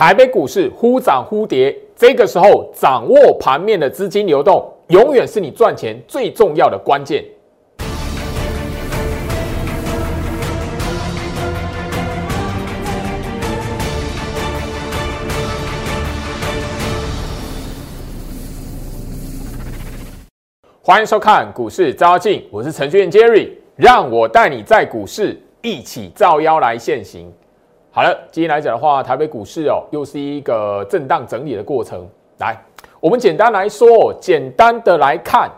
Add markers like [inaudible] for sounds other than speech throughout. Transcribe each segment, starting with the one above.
台北股市忽涨忽跌，这个时候掌握盘面的资金流动，永远是你赚钱最重要的关键。欢迎收看股市招妖镜，我是程序员 Jerry，让我带你在股市一起造妖来现行。好了，今天来讲的话，台北股市哦，又是一个震荡整理的过程。来，我们简单来说，简单的来看，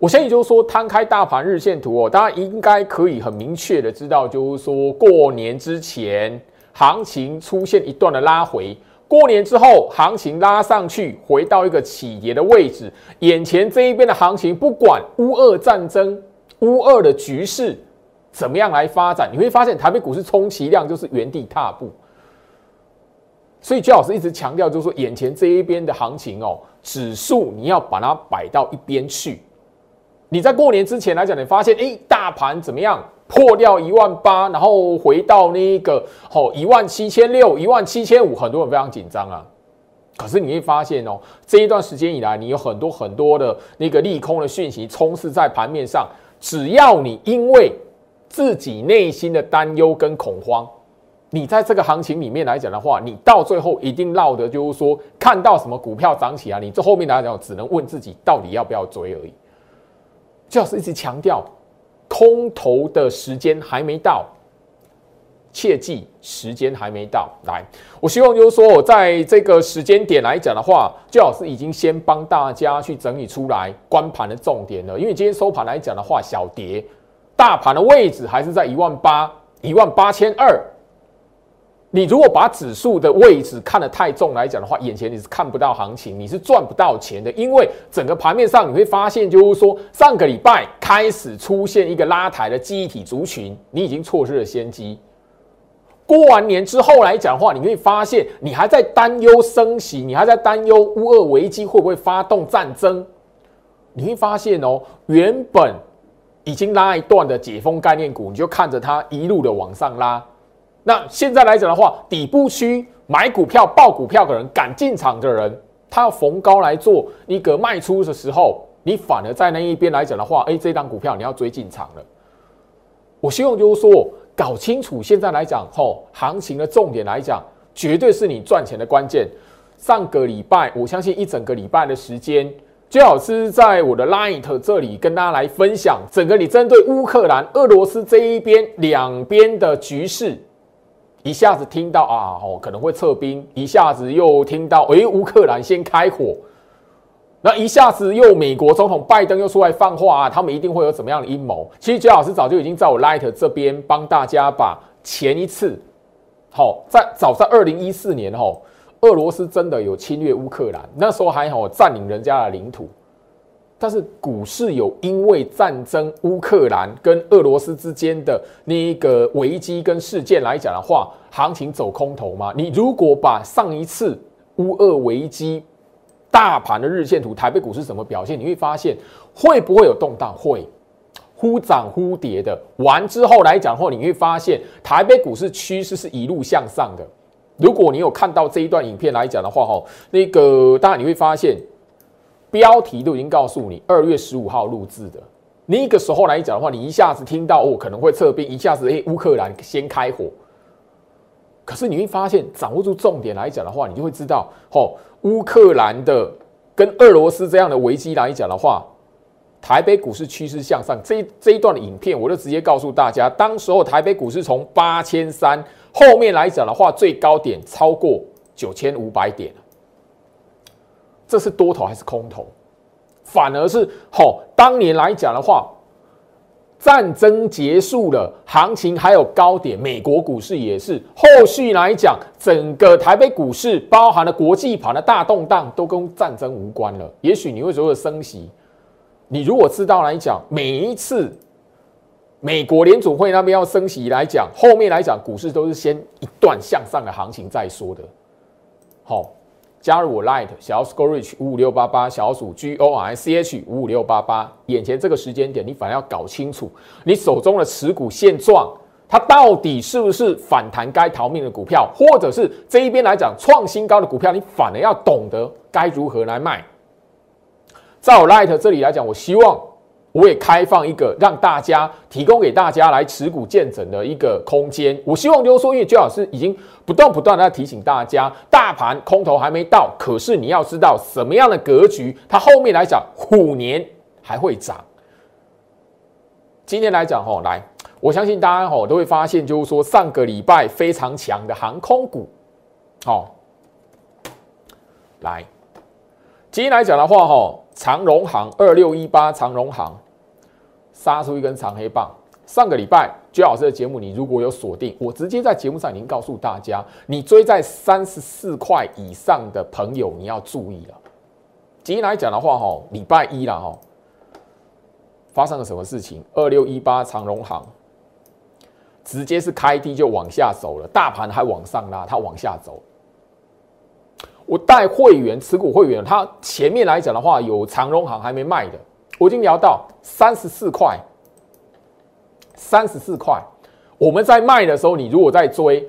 我相信就是说，摊开大盘日线图哦，大家应该可以很明确的知道，就是说过年之前行情出现一段的拉回，过年之后行情拉上去，回到一个起跌的位置。眼前这一边的行情，不管乌俄战争、乌俄的局势。怎么样来发展？你会发现台北股市充其量就是原地踏步，所以焦老师一直强调，就是说眼前这一边的行情哦，指数你要把它摆到一边去。你在过年之前来讲，你发现哎，大盘怎么样破掉一万八，然后回到那个哦一万七千六、一万七千五，很多人非常紧张啊。可是你会发现哦，这一段时间以来，你有很多很多的那个利空的讯息充斥在盘面上，只要你因为自己内心的担忧跟恐慌，你在这个行情里面来讲的话，你到最后一定落得就是说，看到什么股票涨起来，你这后面来讲只能问自己到底要不要追而已。就是一直强调，空头的时间还没到，切记时间还没到来。我希望就是说，我在这个时间点来讲的话，最好是已经先帮大家去整理出来关盘的重点了，因为今天收盘来讲的话，小跌。大盘的位置还是在一万八、一万八千二。你如果把指数的位置看得太重来讲的话，眼前你是看不到行情，你是赚不到钱的。因为整个盘面上你会发现，就是说上个礼拜开始出现一个拉抬的记忆体族群，你已经错失了先机。过完年之后来讲的话，你会发现你还在担忧升息，你还在担忧乌俄危机会不会发动战争。你会发现哦，原本。已经拉一段的解封概念股，你就看着它一路的往上拉。那现在来讲的话，底部区买股票、报股票的人、敢进场的人，他要逢高来做一个卖出的时候，你反而在那一边来讲的话，哎，这张股票你要追进场了。我希望就是说，搞清楚现在来讲，吼，行情的重点来讲，绝对是你赚钱的关键。上个礼拜，我相信一整个礼拜的时间。最好是在我的 Light 这里跟大家来分享整个你针对乌克兰、俄罗斯这一边两边的局势，一下子听到啊哦可能会撤兵，一下子又听到诶乌克兰先开火，那一下子又美国总统拜登又出来放话啊，他们一定会有怎么样的阴谋？其实最好是早就已经在我 Light 这边帮大家把前一次好在早在二零一四年吼。俄罗斯真的有侵略乌克兰，那时候还好占领人家的领土，但是股市有因为战争乌克兰跟俄罗斯之间的那一个危机跟事件来讲的话，行情走空头吗？你如果把上一次乌俄危机大盘的日线图，台北股市怎么表现？你会发现会不会有动荡？会 [laughs] 忽涨忽跌的。完之后来讲的话，你会发现台北股市趋势是一路向上的。如果你有看到这一段影片来讲的话，哈，那个当然你会发现标题都已经告诉你二月十五号录制的那个时候来讲的话，你一下子听到哦可能会撤兵，一下子诶乌克兰先开火，可是你会发现掌握住重点来讲的话，你就会知道，哦，乌克兰的跟俄罗斯这样的危机来讲的话，台北股市趋势向上，这这一段的影片我就直接告诉大家，当时候台北股市从八千三。后面来讲的话，最高点超过九千五百点这是多头还是空头？反而是好，当年来讲的话，战争结束了，行情还有高点，美国股市也是。后续来讲，整个台北股市包含了国际盘的大动荡，都跟战争无关了。也许你会觉得升息，你如果知道来讲，每一次。美国联储会那边要升息来讲，后面来讲股市都是先一段向上的行情再说的。好，加入我 Light 小鼠 Go Rich 五五六八八小鼠 G O R C H 五五六八八，眼前这个时间点，你反而要搞清楚你手中的持股现状，它到底是不是反弹该逃命的股票，或者是这一边来讲创新高的股票，你反而要懂得该如何来卖。在我 Light 这里来讲，我希望我也开放一个让大家提供给大家来持股见证的一个空间。我希望刘说，因为周老师已经不断不断的提醒大家，大盘空头还没到，可是你要知道什么样的格局，它后面来讲虎年还会涨。今天来讲吼，来。我相信大家吼都会发现，就是说上个礼拜非常强的航空股，好，来，今天来讲的话，吼长荣航二六一八长荣航杀出一根长黑棒。上个礼拜居老师的节目，你如果有锁定，我直接在节目上已经告诉大家，你追在三十四块以上的朋友，你要注意了。今天来讲的话，哈礼拜一了，哈发生了什么事情？二六一八长荣行。直接是开低就往下走了，大盘还往上拉，它往下走。我带会员持股会员，他前面来讲的话，有长荣行还没卖的，我已经聊到三十四块，三十四块。我们在卖的时候，你如果在追，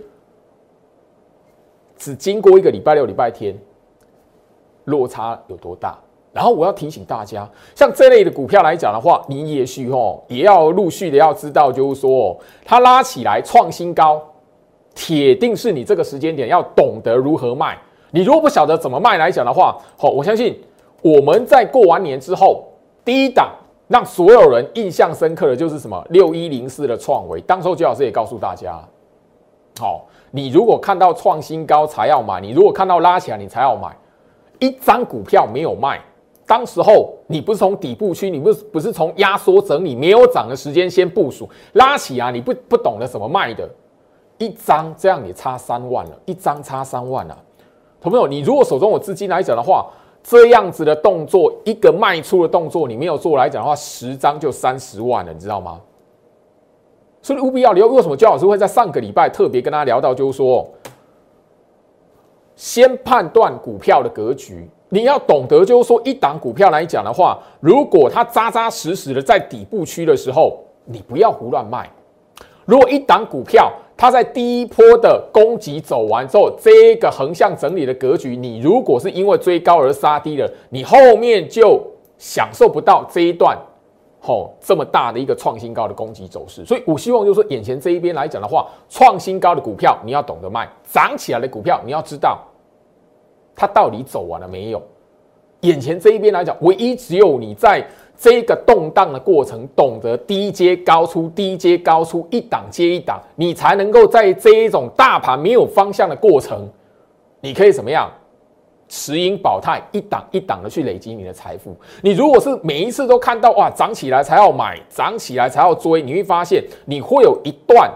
只经过一个礼拜六、礼拜天，落差有多大？然后我要提醒大家，像这类的股票来讲的话，你也许哦也要陆续的要知道，就是说它拉起来创新高，铁定是你这个时间点要懂得如何卖。你如果不晓得怎么卖来讲的话，好，我相信我们在过完年之后，第一档让所有人印象深刻的就是什么六一零四的创维。当时候周老师也告诉大家，好，你如果看到创新高才要买，你如果看到拉起来你才要买，一张股票没有卖。当时候你不是从底部区，你不是不是从压缩整理没有涨的时间先部署拉起啊？你不不懂得怎么卖的，一张这样也差三万了，一张差三万啊！朋友，你如果手中有资金来讲的话，这样子的动作，一个卖出的动作，你没有做来讲的话，十张就三十万了，你知道吗？所以务必要留。为什么焦老师会在上个礼拜特别跟大家聊到，就是说，先判断股票的格局。你要懂得，就是说，一档股票来讲的话，如果它扎扎实实的在底部区的时候，你不要胡乱卖。如果一档股票它在第一波的攻击走完之后，这个横向整理的格局，你如果是因为追高而杀低了，你后面就享受不到这一段吼这么大的一个创新高的攻击走势。所以我希望就是说，眼前这一边来讲的话，创新高的股票你要懂得卖，涨起来的股票你要知道。它到底走完了没有？眼前这一边来讲，唯一只有你在这个动荡的过程，懂得低阶高出，低阶高出，一档接一档，你才能够在这一种大盘没有方向的过程，你可以怎么样持盈保泰，一档一档的去累积你的财富。你如果是每一次都看到哇涨起来才要买，涨起来才要追，你会发现你会有一段。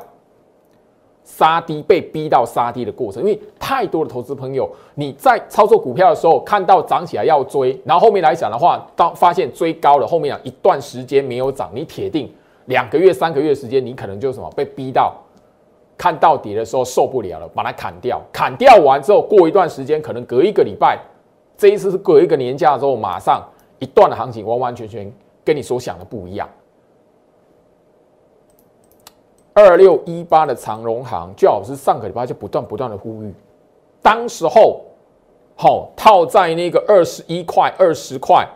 杀低被逼到杀低的过程，因为太多的投资朋友，你在操作股票的时候看到涨起来要追，然后后面来讲的话，当发现追高了，后面啊一段时间没有涨，你铁定两个月、三个月时间，你可能就什么被逼到看到底的时候受不了了，把它砍掉。砍掉完之后，过一段时间，可能隔一个礼拜，这一次是隔一个年假之后，马上一段的行情，完完全全跟你所想的不一样。二六一八的长荣行，最好是上个礼拜就不断不断的呼吁，当时候好套在那个二十一块、二十块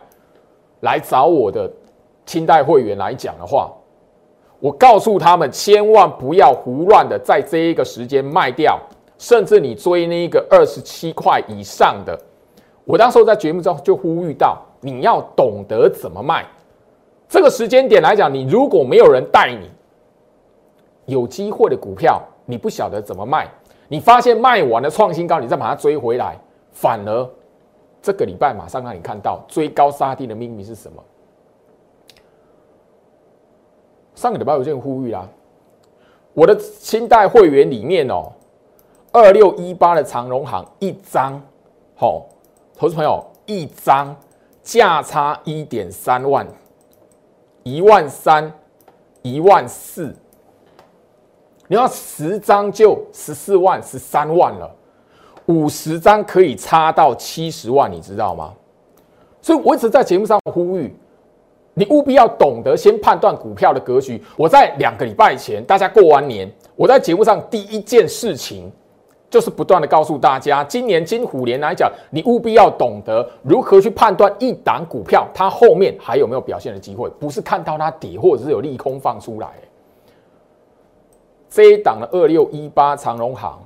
来找我的清代会员来讲的话，我告诉他们千万不要胡乱的在这一个时间卖掉，甚至你追那个二十七块以上的，我当时候在节目中就呼吁到，你要懂得怎么卖。这个时间点来讲，你如果没有人带你。有机会的股票，你不晓得怎么卖，你发现卖完了创新高，你再把它追回来，反而这个礼拜马上让你看到追高杀低的秘密是什么？上个礼拜有这样呼吁啦，我的清代会员里面哦，二六一八的长荣行一张，好，投资朋友一张价差一点三万，一万三，一万四。你要十张就十四万、十三万了，五十张可以差到七十万，你知道吗？所以我一直在节目上呼吁，你务必要懂得先判断股票的格局。我在两个礼拜前，大家过完年，我在节目上第一件事情就是不断的告诉大家，今年金虎年来讲，你务必要懂得如何去判断一档股票它后面还有没有表现的机会，不是看到它跌或者是有利空放出来。这一档的二六一八长荣行，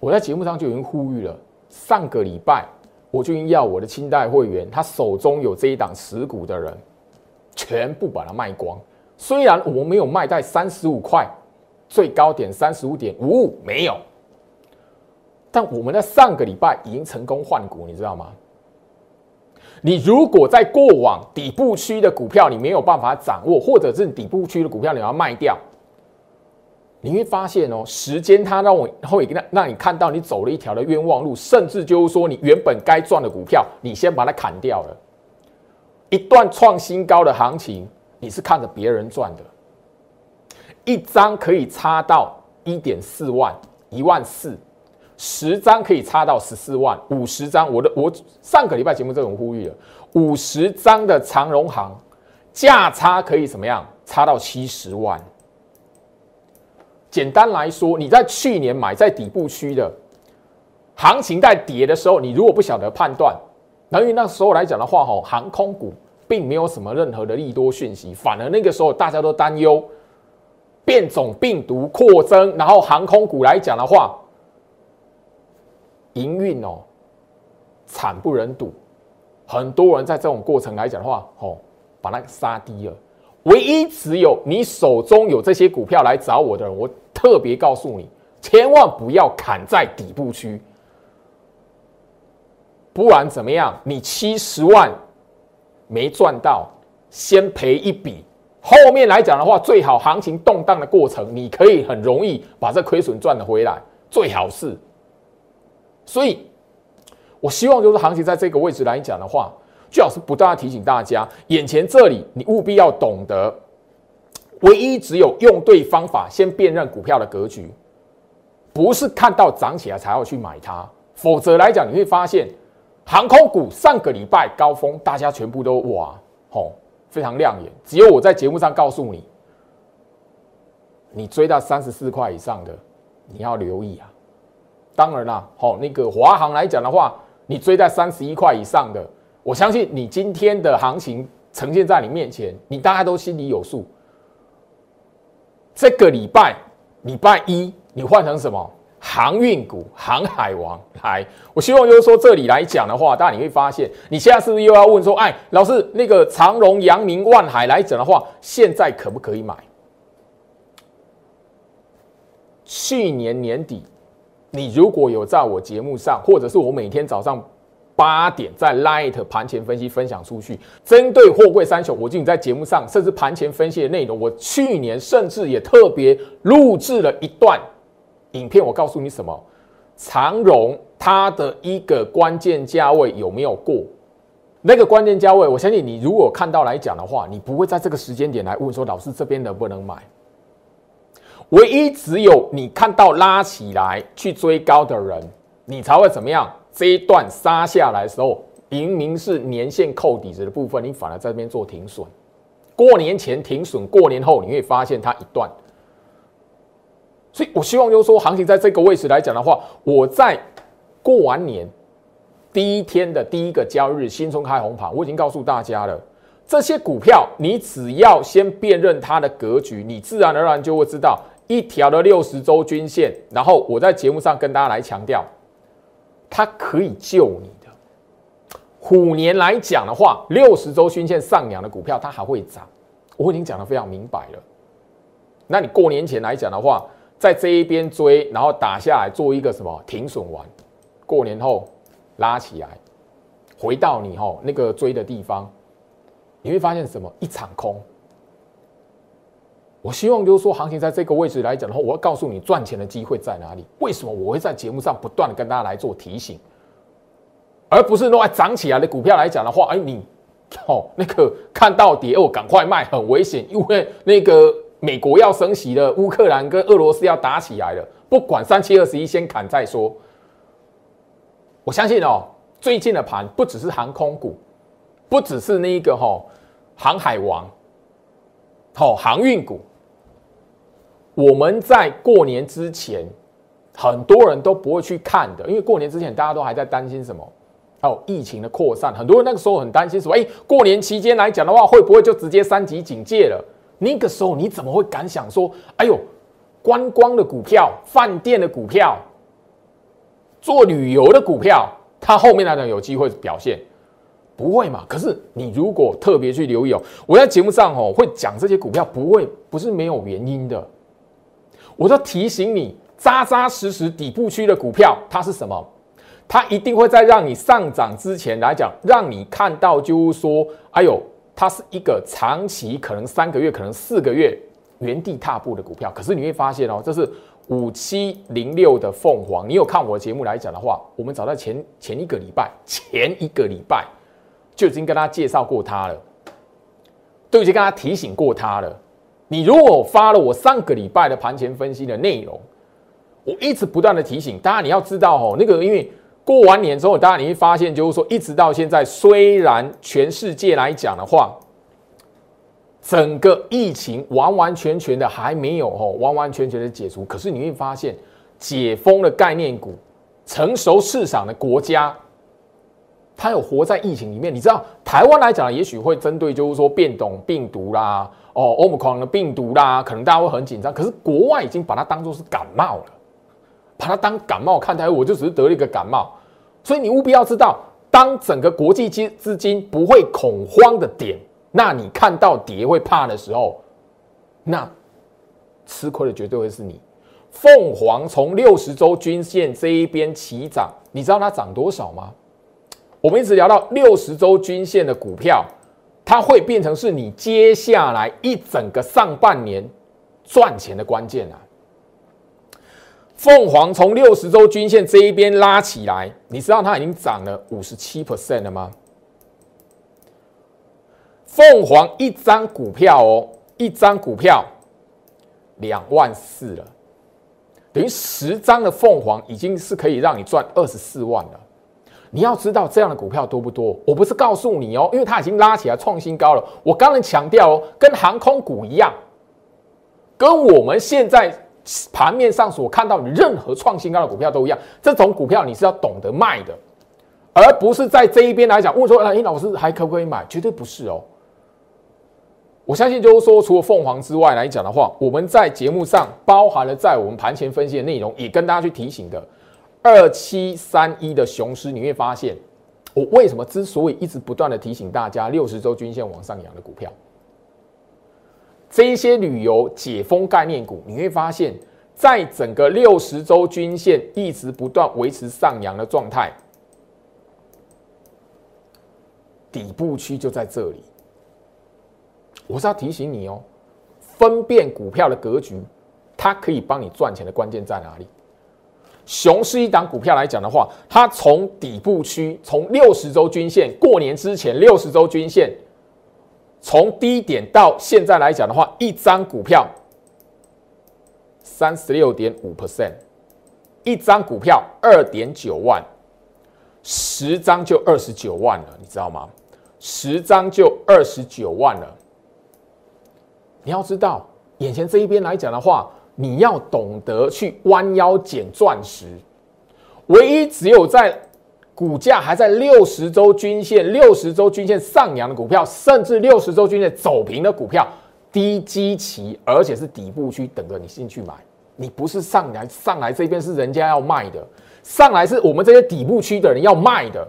我在节目上就已经呼吁了，上个礼拜我就已经要我的清代会员，他手中有这一档持股的人。全部把它卖光。虽然我们没有卖在三十五块，最高点三十五点五五没有，但我们在上个礼拜已经成功换股，你知道吗？你如果在过往底部区的股票你没有办法掌握，或者是底部区的股票你要卖掉，你会发现哦，时间它让我会让让你看到你走了一条的冤枉路，甚至就是说你原本该赚的股票，你先把它砍掉了。一段创新高的行情，你是看着别人赚的，一张可以差到一点四万、一万四，十张可以差到十四万，五十张，我的我上个礼拜节目这种呼吁了，五十张的长荣行价差可以怎么样？差到七十万。简单来说，你在去年买在底部区的，行情在跌的时候，你如果不晓得判断。那因为那时候来讲的话，哈，航空股并没有什么任何的利多讯息，反而那个时候大家都担忧变种病毒扩增，然后航空股来讲的话，营运哦惨不忍睹，很多人在这种过程来讲的话，哦，把那个杀低了。唯一只有你手中有这些股票来找我的人，我特别告诉你，千万不要砍在底部区。不管怎么样，你七十万没赚到，先赔一笔。后面来讲的话，最好行情动荡的过程，你可以很容易把这亏损赚的回来，最好是。所以，我希望就是行情在这个位置来讲的话，最好是不断的提醒大家，眼前这里你务必要懂得，唯一只有用对方法，先辨认股票的格局，不是看到涨起来才要去买它，否则来讲你会发现。航空股上个礼拜高峰，大家全部都哇吼，非常亮眼。只有我在节目上告诉你，你追到三十四块以上的，你要留意啊。当然啦，好那个华航来讲的话，你追在三十一块以上的，我相信你今天的行情呈现在你面前，你大家都心里有数。这个礼拜礼拜一，你换成什么？航运股、航海王来，我希望就是说这里来讲的话，大家你会发现，你现在是不是又要问说，哎，老师，那个长荣、阳明、万海来讲的话，现在可不可以买？去年年底，你如果有在我节目上，或者是我每天早上八点在 Light 盘前分析分享出去，针对货柜三雄，我就在节目上，甚至盘前分析的内容，我去年甚至也特别录制了一段。影片我告诉你什么？长荣它的一个关键价位有没有过？那个关键价位，我相信你如果看到来讲的话，你不会在这个时间点来问说老师这边能不能买。唯一只有你看到拉起来去追高的人，你才会怎么样？这一段杀下来的时候，明明是年线扣底子的部分，你反而在这边做停损。过年前停损，过年后你会发现它一段。所以，我希望就是说，行情在这个位置来讲的话，我在过完年第一天的第一个交易日，新春开红盘，我已经告诉大家了，这些股票你只要先辨认它的格局，你自然而然就会知道一条的六十周均线。然后我在节目上跟大家来强调，它可以救你的。虎年来讲的话，六十周均线上扬的股票它还会涨，我已经讲的非常明白了。那你过年前来讲的话，在这一边追，然后打下来做一个什么停损完，过年后拉起来，回到你吼那个追的地方，你会发现什么？一场空。我希望就是说，行情在这个位置来讲的话，我要告诉你赚钱的机会在哪里。为什么我会在节目上不断的跟大家来做提醒，而不是说涨起来的股票来讲的话，哎，你哦那个看到跌哦赶快卖，很危险，因为那个。美国要升息了，乌克兰跟俄罗斯要打起来了。不管三七二十一，先砍再说。我相信哦，最近的盘不只是航空股，不只是那一个哈航海王，好航运股。我们在过年之前，很多人都不会去看的，因为过年之前大家都还在担心什么？哦，疫情的扩散，很多人那个时候很担心说，哎，过年期间来讲的话，会不会就直接三级警戒了？那个时候你怎么会敢想说，哎呦，观光的股票、饭店的股票、做旅游的股票，它后面来讲有机会表现？不会嘛？可是你如果特别去留意哦，我在节目上哦会讲这些股票，不会不是没有原因的。我都提醒你，扎扎实实底部区的股票，它是什么？它一定会在让你上涨之前来讲，让你看到，就是说，哎呦，它是一个长期可能三个月、可能四个月原地踏步的股票。可是你会发现哦，这是五七零六的凤凰。你有看我的节目来讲的话，我们早在前前一个礼拜、前一个礼拜就已经跟大家介绍过它了，都已经跟大家提醒过它了。你如果发了我上个礼拜的盘前分析的内容，我一直不断的提醒大家，你要知道哦，那个因为过完年之后，大家你会发现，就是说一直到现在，虽然全世界来讲的话，整个疫情完完全全的还没有哦，完完全全的解除，可是你会发现，解封的概念股，成熟市场的国家。它有活在疫情里面，你知道台湾来讲，也许会针对就是说变种病毒啦，哦，欧姆狂的病毒啦，可能大家会很紧张。可是国外已经把它当做是感冒了，把它当感冒看待，我就只是得了一个感冒。所以你务必要知道，当整个国际资资金不会恐慌的点，那你看到跌会怕的时候，那吃亏的绝对会是你。凤凰从六十周均线这一边起涨，你知道它涨多少吗？我们一直聊到六十周均线的股票，它会变成是你接下来一整个上半年赚钱的关键啊！凤凰从六十周均线这一边拉起来，你知道它已经涨了五十七 percent 了吗？凤凰一张股票哦，一张股票两万四了，等于十张的凤凰已经是可以让你赚二十四万了。你要知道这样的股票多不多？我不是告诉你哦，因为它已经拉起来创新高了。我刚才强调哦，跟航空股一样，跟我们现在盘面上所看到的任何创新高的股票都一样。这种股票你是要懂得卖的，而不是在这一边来讲问说：“哎，老师还可不可以买？”绝对不是哦。我相信就是说，除了凤凰之外来讲的话，我们在节目上包含了在我们盘前分析的内容，也跟大家去提醒的。二七三一的雄狮，你会发现，我为什么之所以一直不断的提醒大家六十周均线往上扬的股票，这一些旅游解封概念股，你会发现在整个六十周均线一直不断维持上扬的状态，底部区就在这里。我是要提醒你哦，分辨股票的格局，它可以帮你赚钱的关键在哪里？熊市一档股票来讲的话，它从底部区，从六十周均线，过年之前六十周均线，从低点到现在来讲的话，一张股票三十六点五 percent，一张股票二点九万，十张就二十九万了，你知道吗？十张就二十九万了。你要知道，眼前这一边来讲的话。你要懂得去弯腰捡钻石，唯一只有在股价还在六十周均线、六十周均线上扬的股票，甚至六十周均线走平的股票，低基期，而且是底部区，等着你进去买。你不是上来上来这边是人家要卖的，上来是我们这些底部区的人要卖的，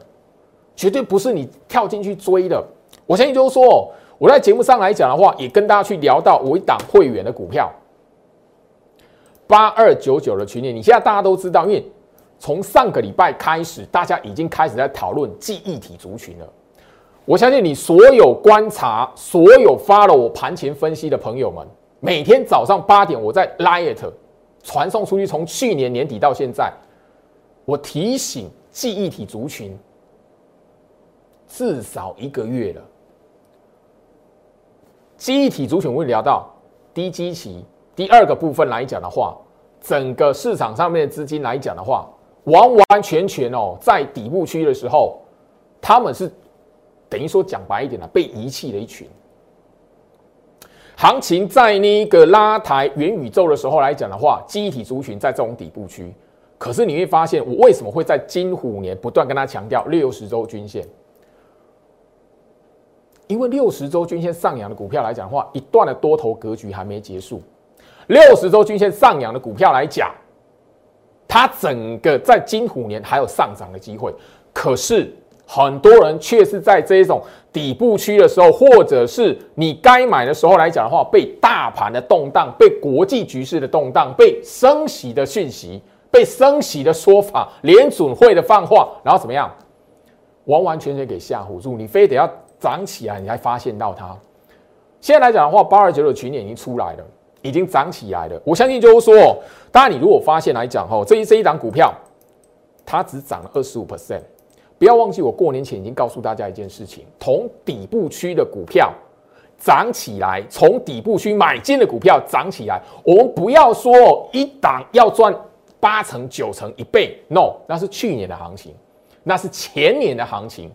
绝对不是你跳进去追的。我相信就是说，我在节目上来讲的话，也跟大家去聊到我一档会员的股票。八二九九的群里，你现在大家都知道，因为从上个礼拜开始，大家已经开始在讨论记忆体族群了。我相信你所有观察、所有发了我盘前分析的朋友们，每天早上八点，我在 Light 传送出去。从去年年底到现在，我提醒记忆体族群至少一个月了。记忆体族群，我会聊到低基期。第二个部分来讲的话，整个市场上面的资金来讲的话，完完全全哦，在底部区的时候，他们是等于说讲白一点了，被遗弃的一群。行情在那个拉抬元宇宙的时候来讲的话，记忆体族群在这种底部区。可是你会发现，我为什么会在金虎年不断跟他强调六十周均线？因为六十周均线上扬的股票来讲的话，一段的多头格局还没结束。六十周均线上扬的股票来讲，它整个在金虎年还有上涨的机会。可是很多人却是在这种底部区的时候，或者是你该买的时候来讲的话，被大盘的动荡、被国际局势的动荡、被升息的讯息。被升息的说法，联准会的放话，然后怎么样？完完全全给吓唬住，你非得要涨起来，你才发现到它。现在来讲的话，八二九的群点已经出来了，已经涨起来了。我相信就是说，当然你如果发现来讲哈，这一这一档股票，它只涨了二十五 percent，不要忘记我过年前已经告诉大家一件事情：从底部区的股票涨起来，从底部区买进的股票涨起来，我们不要说一档要赚。八成、九成、一倍，no，那是去年的行情，那是前年的行情。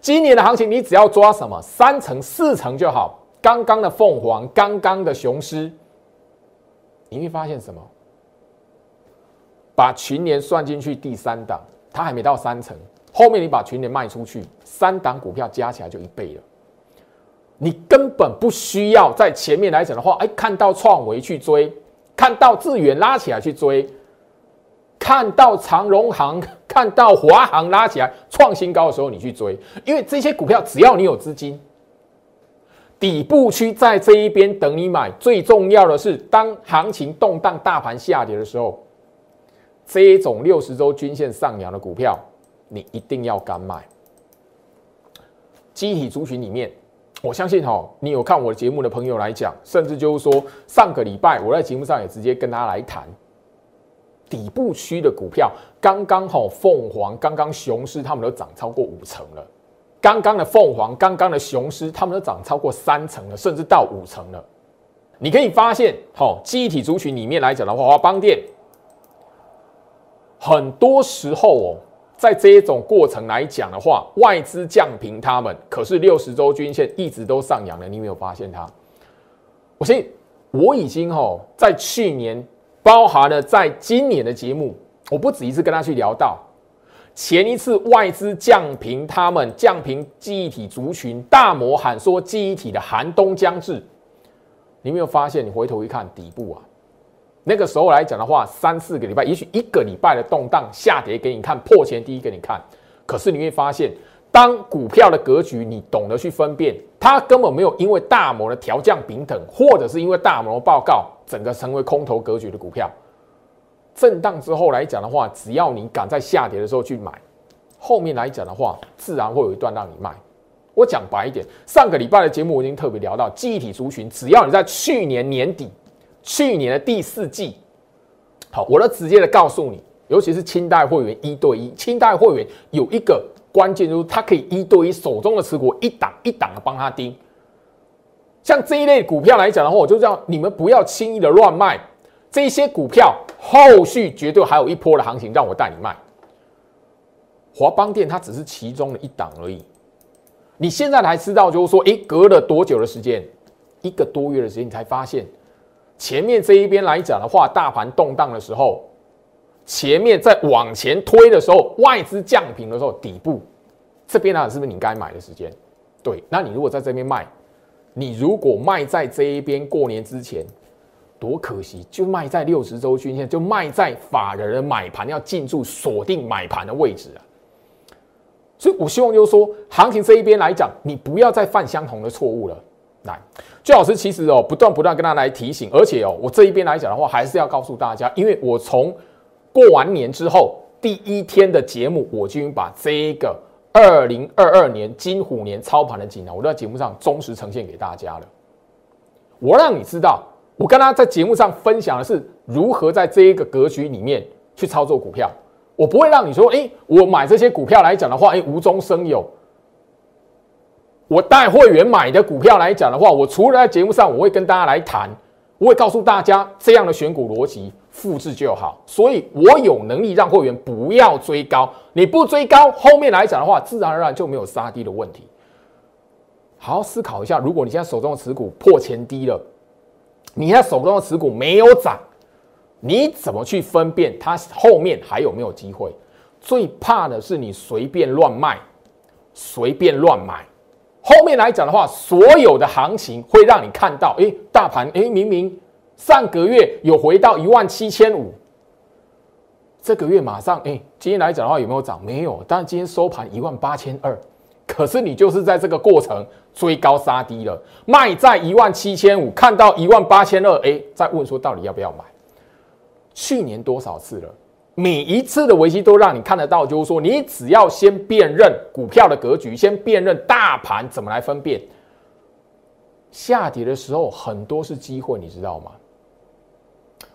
今年的行情，你只要抓什么三成、四成就好。刚刚的凤凰，刚刚的雄狮，你会发现什么？把群年算进去，第三档，它还没到三成。后面你把群年卖出去，三档股票加起来就一倍了。你根本不需要在前面来讲的话，哎，看到创维去追，看到智远拉起来去追。看到长荣行、看到华航拉起来创新高的时候，你去追，因为这些股票只要你有资金，底部区在这一边等你买。最重要的是，当行情动荡、大盘下跌的时候，这一种六十周均线上扬的股票，你一定要敢买。集体族群里面，我相信哈，你有看我节目的朋友来讲，甚至就是说，上个礼拜我在节目上也直接跟大家来谈。底部区的股票，刚刚好，凤凰，刚刚雄狮，他们都涨超过五成了。刚刚的凤凰，刚刚的雄狮，他们都涨超过三成了，甚至到五成了。你可以发现，好，记忆体族群里面来讲的话，华邦电，很多时候哦，在这一种过程来讲的话，外资降平他们，可是六十周均线一直都上扬了。你有没有发现它？我相信我已经哦，在去年。包含了在今年的节目，我不止一次跟他去聊到，前一次外资降平他们降平记忆体族群，大摩喊说记忆体的寒冬将至，你没有发现？你回头一看底部啊，那个时候来讲的话，三四个礼拜，也许一个礼拜的动荡下跌给你看，破前低给你看，可是你会发现。当股票的格局你懂得去分辨，它根本没有因为大摩的调降平等，或者是因为大摩报告整个成为空头格局的股票。震荡之后来讲的话，只要你敢在下跌的时候去买，后面来讲的话，自然会有一段让你卖。我讲白一点，上个礼拜的节目我已经特别聊到，记忆体族群，只要你在去年年底、去年的第四季，好，我都直接的告诉你，尤其是清代会员一对一，清代会员有一个。关键就是他可以一对一手中的持股一档一档的帮他盯，像这一类股票来讲的话，我就叫你们不要轻易的乱卖这些股票，后续绝对还有一波的行情让我带你卖。华邦电它只是其中的一档而已，你现在才知道就是说，诶，隔了多久的时间，一个多月的时间，你才发现前面这一边来讲的话，大盘动荡的时候。前面在往前推的时候，外资降平的时候，底部这边呢，是不是你该买的时间？对，那你如果在这边卖，你如果卖在这一边过年之前，多可惜，就卖在六十周均线，就卖在法人的买盘要进驻锁定买盘的位置啊。所以我希望就是说，行情这一边来讲，你不要再犯相同的错误了。来，最老师其实哦，不断不断跟他来提醒，而且哦，我这一边来讲的话，还是要告诉大家，因为我从过完年之后，第一天的节目，我就已经把这一个二零二二年金虎年操盘的锦囊，我都在节目上忠实呈现给大家了。我让你知道，我跟他在节目上分享的是如何在这一个格局里面去操作股票。我不会让你说，哎，我买这些股票来讲的话，哎，无中生有。我带会员买的股票来讲的话，我除了在节目上，我会跟大家来谈，我会告诉大家这样的选股逻辑。复制就好，所以我有能力让会员不要追高。你不追高，后面来讲的话，自然而然就没有杀低的问题。好好思考一下，如果你现在手中的持股破前低了，你在手中的持股没有涨，你怎么去分辨它后面还有没有机会？最怕的是你随便乱卖，随便乱买。后面来讲的话，所有的行情会让你看到，哎，大盘哎，明明上个月有回到一万七千五，这个月马上哎，今天来讲的话有没有涨？没有，但今天收盘一万八千二。可是你就是在这个过程追高杀低了，卖在一万七千五，看到一万八千二，哎，再问说到底要不要买？去年多少次了？每一次的危机都让你看得到，就是说你只要先辨认股票的格局，先辨认大盘怎么来分辨。下跌的时候很多是机会，你知道吗？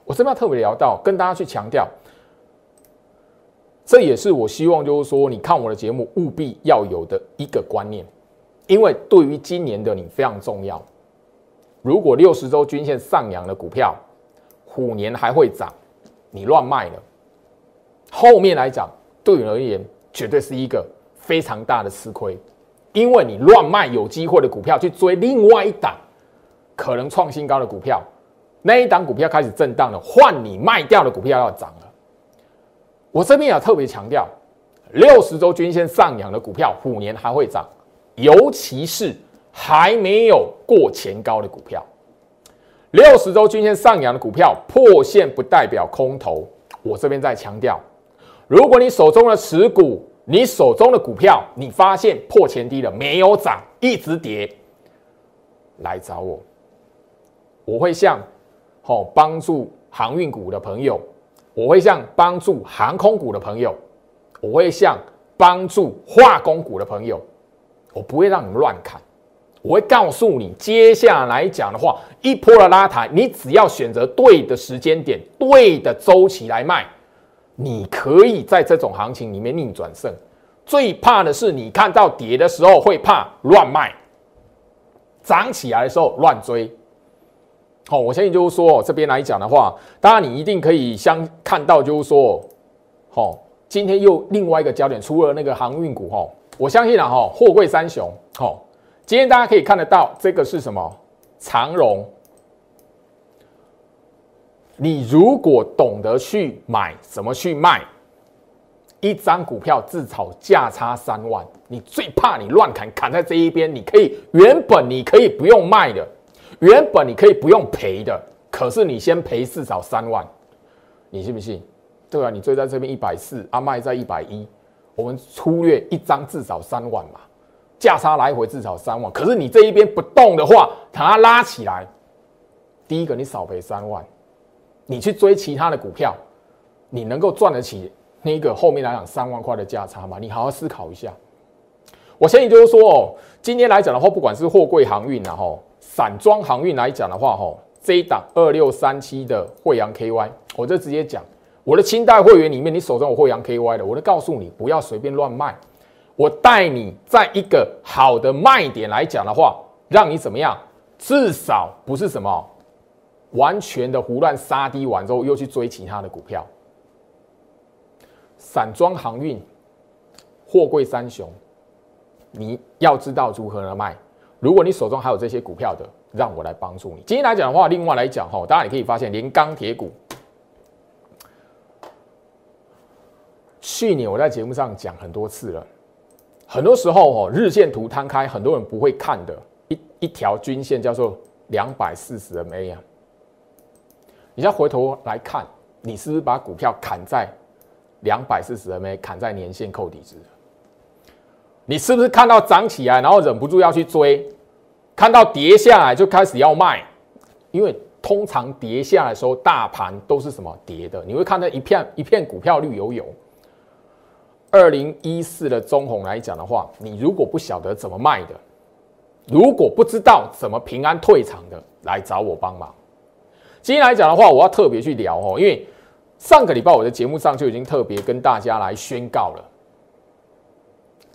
我这边特别聊到，跟大家去强调。这也是我希望，就是说，你看我的节目务必要有的一个观念，因为对于今年的你非常重要。如果六十周均线上扬的股票，虎年还会涨，你乱卖了，后面来讲对你而言绝对是一个非常大的吃亏，因为你乱卖有机会的股票去追另外一档可能创新高的股票，那一档股票开始震荡了，换你卖掉的股票要涨了。我这边也特别强调，六十周均线上扬的股票，虎年还会涨，尤其是还没有过前高的股票。六十周均线上扬的股票破线不代表空头。我这边在强调，如果你手中的持股，你手中的股票，你发现破前低了，没有涨，一直跌，来找我，我会向好帮助航运股的朋友。我会向帮助航空股的朋友，我会向帮助化工股的朋友，我不会让你们乱砍，我会告诉你，接下来讲的话，一波的拉抬，你只要选择对的时间点、对的周期来卖，你可以在这种行情里面逆转胜。最怕的是你看到跌的时候会怕乱卖，涨起来的时候乱追。好，我相信就是说，这边来讲的话，当然你一定可以相看到，就是说，好，今天又另外一个焦点，除了那个航运股，哈，我相信啊，哈，货柜三雄，好，今天大家可以看得到，这个是什么？长荣。你如果懂得去买，怎么去卖，一张股票至少价差三万，你最怕你乱砍，砍在这一边，你可以原本你可以不用卖的。原本你可以不用赔的，可是你先赔至少三万，你信不信？对啊，你追在这边一百四，阿卖在一百一，我们粗略一张至少三万嘛，价差来回至少三万。可是你这一边不动的话，等它拉起来，第一个你少赔三万，你去追其他的股票，你能够赚得起那个后面来讲三万块的价差吗？你好好思考一下。我相信就是说哦，今天来讲的话，不管是货柜航运然后。散装航运来讲的话，吼，这一档二六三七的惠阳 KY，我就直接讲，我的清代会员里面，你手中有惠阳 KY 的，我就告诉你不要随便乱卖，我带你在一个好的卖点来讲的话，让你怎么样？至少不是什么完全的胡乱杀低完之后又去追其他的股票。散装航运、货柜三雄，你要知道如何来卖。如果你手中还有这些股票的，让我来帮助你。今天来讲的话，另外来讲哈，大家也可以发现，连钢铁股，去年我在节目上讲很多次了。很多时候哦，日线图摊开，很多人不会看的一一条均线叫做两百四十 MA 啊。你再回头来看，你是不是把股票砍在两百四十 MA，砍在年线扣底值？你是不是看到涨起来，然后忍不住要去追？看到跌下来就开始要卖，因为通常跌下来的时候，大盘都是什么跌的？你会看到一片一片股票绿油油。二零一四的中红来讲的话，你如果不晓得怎么卖的，如果不知道怎么平安退场的，来找我帮忙。今天来讲的话，我要特别去聊哦，因为上个礼拜我的节目上就已经特别跟大家来宣告了。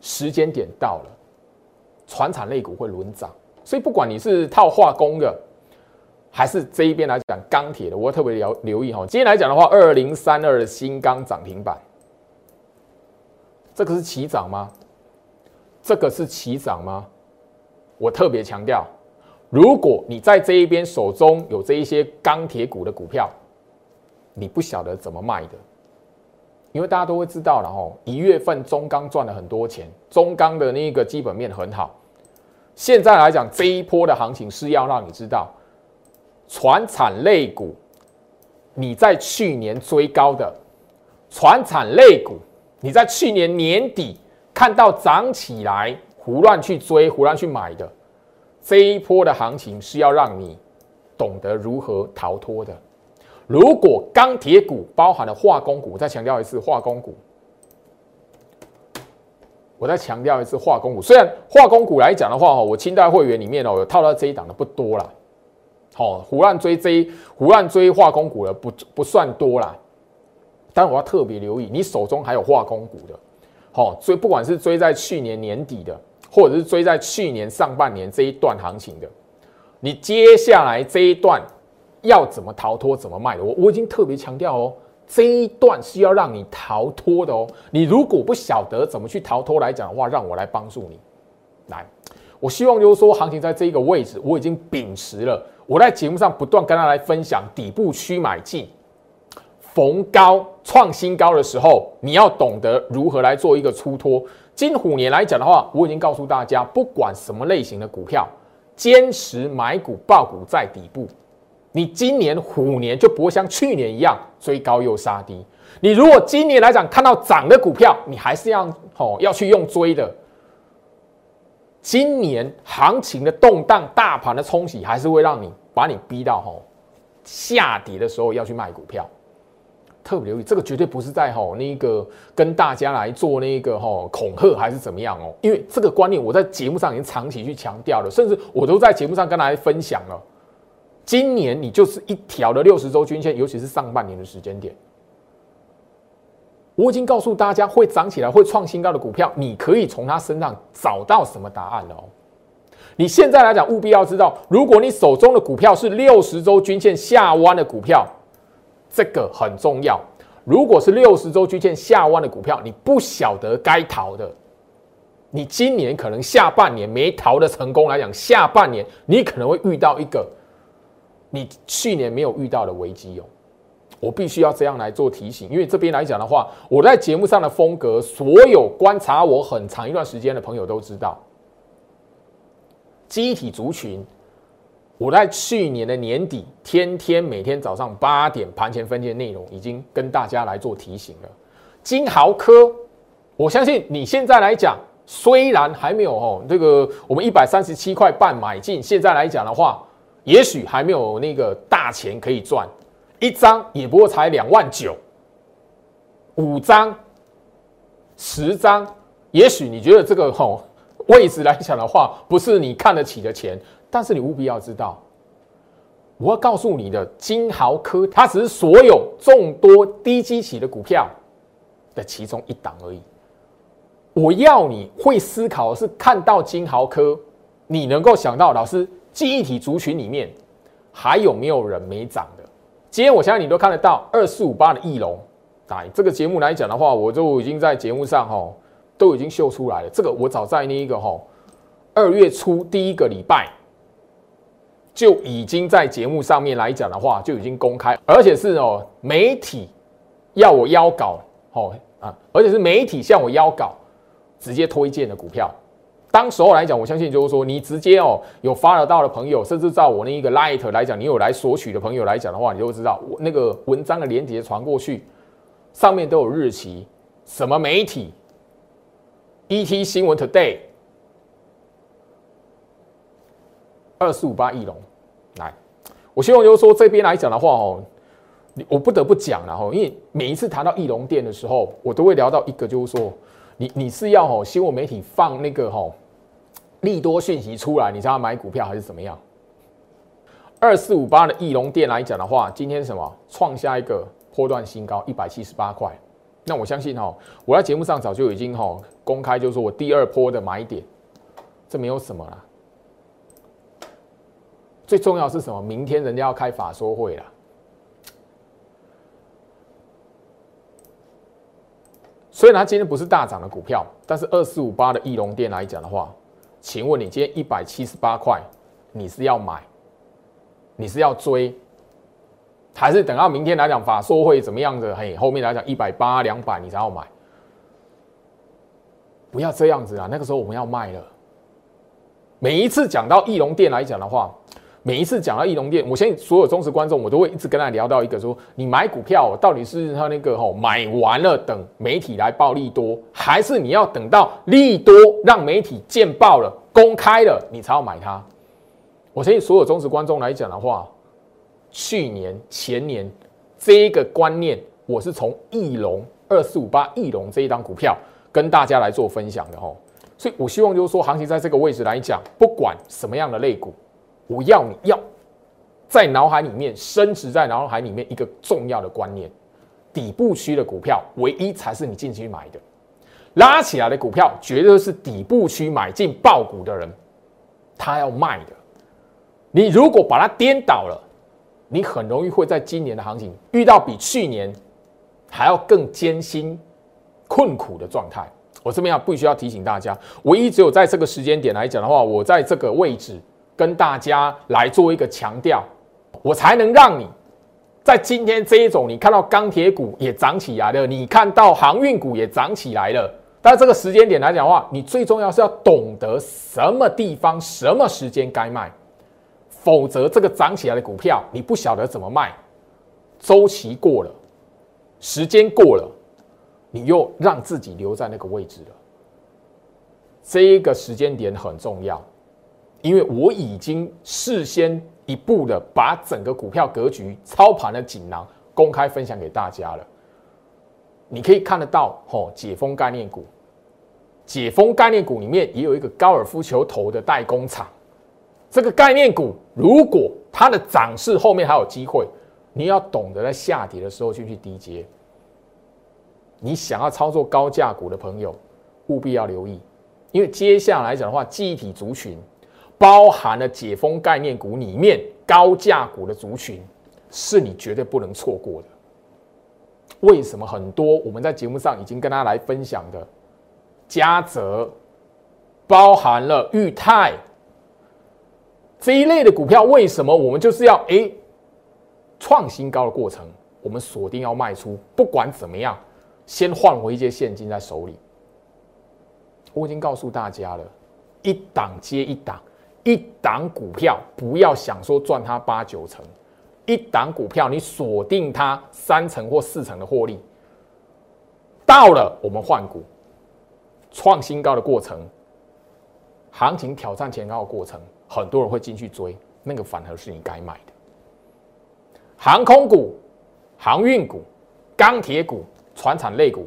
时间点到了，船产类股会轮涨，所以不管你是套化工的，还是这一边来讲钢铁的，我要特别留留意哈。今天来讲的话，二零三二的新钢涨停板，这个是起涨吗？这个是起涨吗？我特别强调，如果你在这一边手中有这一些钢铁股的股票，你不晓得怎么卖的，因为大家都会知道了哦，一月份中钢赚了很多钱，中钢的那个基本面很好。现在来讲，这一波的行情是要让你知道，船产类股，你在去年追高的船产类股，你在去年年底看到涨起来，胡乱去追、胡乱去买的。这一波的行情是要让你懂得如何逃脱的。如果钢铁股包含了化工股，再强调一次，化工股，我再强调一次，化工股。虽然化工股来讲的话，哈，我清代会员里面哦，有套到这一档的不多啦。好，胡乱追这胡乱追化工股的不不算多啦。但我要特别留意，你手中还有化工股的，好追，不管是追在去年年底的。或者是追在去年上半年这一段行情的，你接下来这一段要怎么逃脱、怎么卖的？我我已经特别强调哦，这一段是要让你逃脱的哦。你如果不晓得怎么去逃脱来讲的话，让我来帮助你。来，我希望就是说，行情在这一个位置，我已经秉持了我在节目上不断跟他来分享底部区买进，逢高创新高的时候，你要懂得如何来做一个出脱。金虎年来讲的话，我已经告诉大家，不管什么类型的股票，坚持买股爆股在底部。你今年虎年就不会像去年一样追高又杀低。你如果今年来讲看到涨的股票，你还是要哦要去用追的。今年行情的动荡，大盘的冲洗，还是会让你把你逼到吼下跌的时候要去卖股票。特别留意，这个绝对不是在吼那个跟大家来做那个吼恐吓还是怎么样哦，因为这个观念我在节目上已经长期去强调了，甚至我都在节目上跟大家分享了。今年你就是一条的六十周均线，尤其是上半年的时间点，我已经告诉大家会涨起来、会创新高的股票，你可以从它身上找到什么答案了哦。你现在来讲，务必要知道，如果你手中的股票是六十周均线下弯的股票。这个很重要。如果是六十周均线下弯的股票，你不晓得该逃的，你今年可能下半年没逃的成功来讲，下半年你可能会遇到一个你去年没有遇到的危机哦。我必须要这样来做提醒，因为这边来讲的话，我在节目上的风格，所有观察我很长一段时间的朋友都知道，机体族群。我在去年的年底，天天每天早上八点盘前分解内容已经跟大家来做提醒了。金豪科，我相信你现在来讲，虽然还没有哦，这个我们一百三十七块半买进，现在来讲的话，也许还没有那个大钱可以赚，一张也不过才两万九，五张、十张，也许你觉得这个吼位置来讲的话，不是你看得起的钱。但是你务必要知道，我要告诉你的金豪科，它只是所有众多低基企的股票的其中一档而已。我要你会思考的是，看到金豪科，你能够想到老师记忆体族群里面还有没有人没涨的？今天我相信你都看得到二四五八的翼龙，来，这个节目来讲的话，我就已经在节目上哈都已经秀出来了。这个我早在那一个哈二月初第一个礼拜。就已经在节目上面来讲的话，就已经公开，而且是哦，媒体要我邀稿，哦啊，而且是媒体向我邀稿，直接推荐的股票。当时候来讲，我相信就是说，你直接哦有发得到的朋友，甚至在我那一个 light 来讲，你有来索取的朋友来讲的话，你就会知道我那个文章的连接传过去，上面都有日期，什么媒体，ET 新闻 Today。二四五八翼龙，来，我希望就是说这边来讲的话哦，我不得不讲了哈，因为每一次谈到翼龙店的时候，我都会聊到一个，就是说你你是要哦新闻媒体放那个哈利多讯息出来，你才要买股票还是怎么样？二四五八的翼龙店来讲的话，今天什么创下一个波段新高一百七十八块，那我相信哈，我在节目上早就已经哈公开，就是说我第二波的买点，这没有什么了。最重要是什么？明天人家要开法说会了。虽然它今天不是大涨的股票，但是二四五八的翼龙店来讲的话，请问你今天一百七十八块，你是要买，你是要追，还是等到明天来讲法说会怎么样的？嘿，后面来讲一百八、两百你才要买，不要这样子啊！那个时候我们要卖了。每一次讲到翼龙店来讲的话。每一次讲到翼龙店，我相信所有忠实观众，我都会一直跟他聊到一个说：你买股票到底是他那个吼买完了等媒体来报利多，还是你要等到利多让媒体见报了、公开了，你才要买它？我相信所有忠实观众来讲的话，去年、前年这一个观念，我是从翼龙二四五八翼龙这一档股票跟大家来做分享的吼。所以我希望就是说，行情在这个位置来讲，不管什么样的类股。我要你要在脑海里面升值在脑海里面一个重要的观念：底部区的股票，唯一才是你进去买的；拉起来的股票，绝对是底部区买进爆股的人他要卖的。你如果把它颠倒了，你很容易会在今年的行情遇到比去年还要更艰辛、困苦的状态。我这边要必须要提醒大家，唯一只有在这个时间点来讲的话，我在这个位置。跟大家来做一个强调，我才能让你在今天这一种，你看到钢铁股也涨起来了，你看到航运股也涨起来了。但这个时间点来讲的话，你最重要是要懂得什么地方、什么时间该卖，否则这个涨起来的股票你不晓得怎么卖，周期过了，时间过了，你又让自己留在那个位置了。这一个时间点很重要。因为我已经事先一步的把整个股票格局操盘的锦囊公开分享给大家了，你可以看得到，吼，解封概念股，解封概念股里面也有一个高尔夫球头的代工厂，这个概念股如果它的涨势后面还有机会，你要懂得在下跌的时候去去低接。你想要操作高价股的朋友，务必要留意，因为接下来讲的话，记忆体族群。包含了解封概念股里面高价股的族群，是你绝对不能错过的。为什么很多我们在节目上已经跟大家来分享的嘉泽，包含了裕泰这一类的股票，为什么我们就是要哎创新高的过程，我们锁定要卖出，不管怎么样，先换回一些现金在手里。我已经告诉大家了，一档接一档。一档股票不要想说赚它八九成，一档股票你锁定它三成或四成的获利，到了我们换股创新高的过程，行情挑战前高的过程，很多人会进去追，那个反而是你该买的。航空股、航运股、钢铁股、船产类股，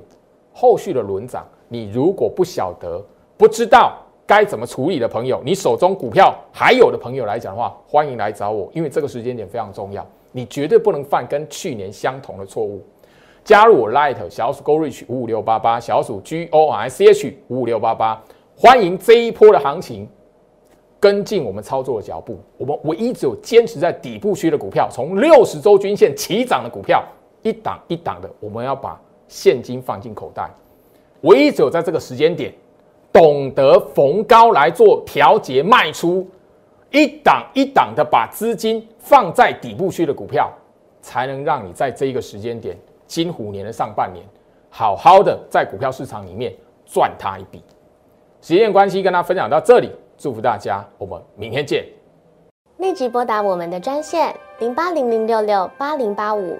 后续的轮涨，你如果不晓得、不知道。该怎么处理的朋友，你手中股票还有的朋友来讲的话，欢迎来找我，因为这个时间点非常重要，你绝对不能犯跟去年相同的错误。加入我 Light 小鼠 Go Reach 五五六八八，小鼠 G O R C H 五五六八八，欢迎这一波的行情跟进我们操作的脚步。我们唯一只有坚持在底部区的股票，从六十周均线起涨的股票，一档一档的，我们要把现金放进口袋。唯一只有在这个时间点。懂得逢高来做调节卖出，一档一档的把资金放在底部区的股票，才能让你在这一个时间点，金虎年的上半年，好好的在股票市场里面赚它一笔。时间关系，跟大家分享到这里，祝福大家，我们明天见。立即拨打我们的专线零八零零六六八零八五。